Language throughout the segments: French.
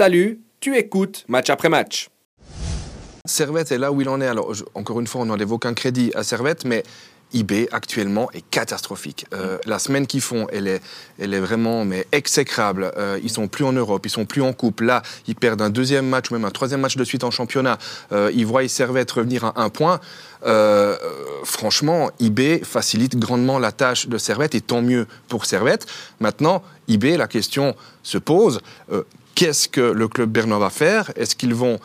Salut, tu écoutes match après match. Servette est là où il en est. Alors, je- encore une fois, on n'enlève aucun crédit à Servette, mais IB actuellement est catastrophique. Euh, la semaine qu'ils font, elle est, elle est vraiment mais exécrable. Euh, ils sont plus en Europe, ils sont plus en coupe. Là, ils perdent un deuxième match ou même un troisième match de suite en championnat. Euh, ils voient Servette revenir à un point. Euh, franchement, IB facilite grandement la tâche de Servette et tant mieux pour Servette. Maintenant, IB, la question se pose euh, qu'est-ce que le club bernois va faire? Est-ce qu'ils vont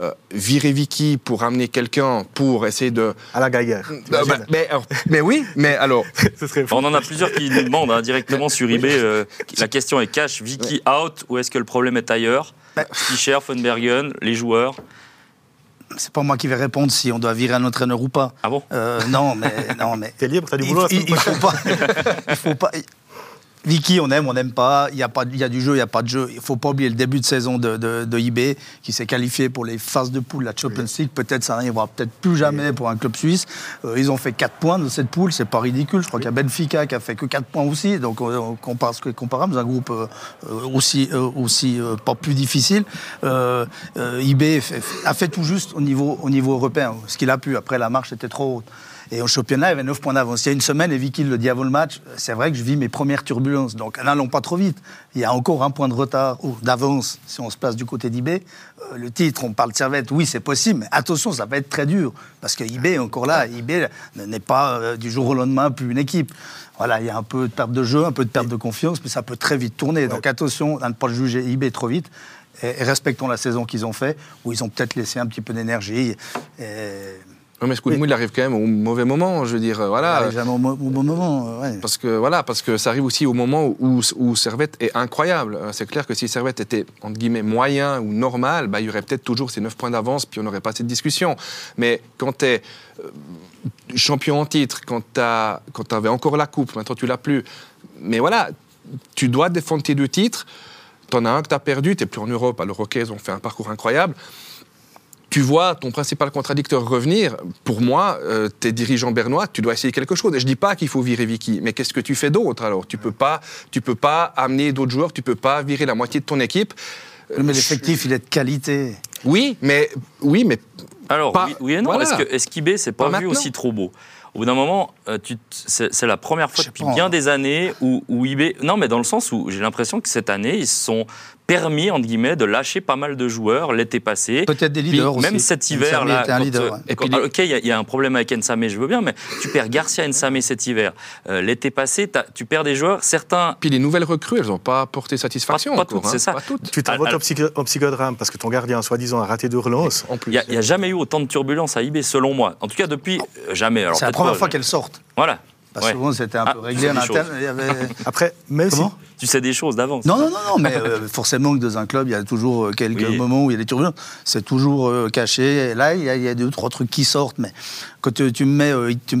euh, virer Vicky pour amener quelqu'un pour essayer de. À la Gaillère. Euh, bah, mais, alors, mais oui, mais alors. Ce serait. On en a plusieurs qui nous demandent hein, directement sur eBay. euh, la question est cash, Vicky out ou est-ce que le problème est ailleurs? Fischer, von Bergen, les joueurs. C'est pas moi qui vais répondre si on doit virer un entraîneur ou pas. Ah bon? Euh, non, mais non, mais T'es libre, t'as du il, boulot il- semaine il faut pas. il faut pas. Vicky, on aime, on n'aime pas. Il y a pas, il y a du jeu, il y a pas de jeu. Il faut pas oublier le début de saison de, de, de IB qui s'est qualifié pour les phases de poule, la Champions League. Peut-être ça n'arrivera peut-être plus jamais pour un club suisse. Euh, ils ont fait 4 points de cette poule, c'est pas ridicule. Je crois qu'il y a Benfica qui a fait que 4 points aussi. Donc on, on compare ce qui est comparable un groupe euh, euh, aussi, euh, aussi euh, pas plus difficile. Euh, euh, IB a fait tout juste au niveau, au niveau européen, ce qu'il a pu. Après, la marche était trop haute. Et au championnat, il y avait 9 points d'avance. Il y a une semaine, et Vicky le dit avant le match, c'est vrai que je vis mes premières turbulences. Donc n'allons pas trop vite. Il y a encore un point de retard ou d'avance si on se place du côté d'IB. Euh, le titre, on parle de Servette, oui, c'est possible, mais attention, ça va être très dur. Parce que IB est encore là. IB n'est pas euh, du jour au lendemain plus une équipe. Voilà, il y a un peu de perte de jeu, un peu de perte de confiance, mais ça peut très vite tourner. Donc attention à ne pas juger IB trop vite. Et, et respectons la saison qu'ils ont fait, où ils ont peut-être laissé un petit peu d'énergie. Et- Non, mais ce coup de mou, il arrive quand même au mauvais moment. Je veux dire, euh, voilà. arrive jamais au, mo- au bon moment. euh, ouais. Parce que, voilà, parce que ça arrive aussi au moment où, où Servette est incroyable. Euh, C'est clair que si Servette était, entre guillemets, moyen ou normal, bah, il y aurait peut-être toujours ces 9 points d'avance, puis on n'aurait pas cette discussion. Mais quand tu es champion en titre, quand tu avais encore la coupe, maintenant tu l'as plus, mais voilà, tu dois défendre tes deux titres. Tu en as un que tu as perdu, tu n'es plus en Europe. Alors, ok, ils ont fait un parcours incroyable tu vois ton principal contradicteur revenir, pour moi, euh, tes dirigeants bernois, tu dois essayer quelque chose. Et je dis pas qu'il faut virer Vicky, mais qu'est-ce que tu fais d'autre alors? Tu peux pas, tu peux pas amener d'autres joueurs, tu peux pas virer la moitié de ton équipe. Euh, Mais l'effectif, il est de qualité. Oui, mais oui, mais Alors, Pas- oui, oui et non. voilà. Est-ce que est-ce qu'IB, c'est pas, Pas vu maintenant. aussi trop beau? Au bout d'un moment, euh, c'est la première fois depuis bien des années où, où IB. Non, mais dans le sens où j'ai l'impression que cette année, ils se sont permis, entre guillemets, de lâcher pas mal de joueurs l'été passé. Peut-être des leaders Même aussi. cet hiver, Nsame là, était un quand, leader, euh. Et quand- puis les- ok, il y, a- il y a un problème avec Nsame, je veux bien, mais tu perds Garcia Nsame cet hiver. Euh, l'été passé, tu perds des joueurs, certains. puis les nouvelles recrues, elles n'ont pas apporté satisfaction. Pas- pas toutes, c'est ça. Pas toutes. Tu au, au psychodrame parce que ton gardien, soi-disant, a raté deux relances. En plus. Il n'y a, jamais eu autant de turbulences à IB, selon moi. En tout cas, depuis euh, jamais. Alors, C'est la première pas, fois qu'elles sortent. Voilà. Parce Ouais. que souvent, c'était un Ah, peu tu réglé en interne. Il y avait- Après, même si. Comment Tu sais des choses d'avance. Non, non, non, non, mais euh, forcément que dans un club, il y a toujours euh, quelques Oui. moments où il y a des turbulences. C'est toujours euh, caché. Et là, il y, a, il y a deux, trois trucs qui sortent. Mais quand tu, tu me mets, euh, tu,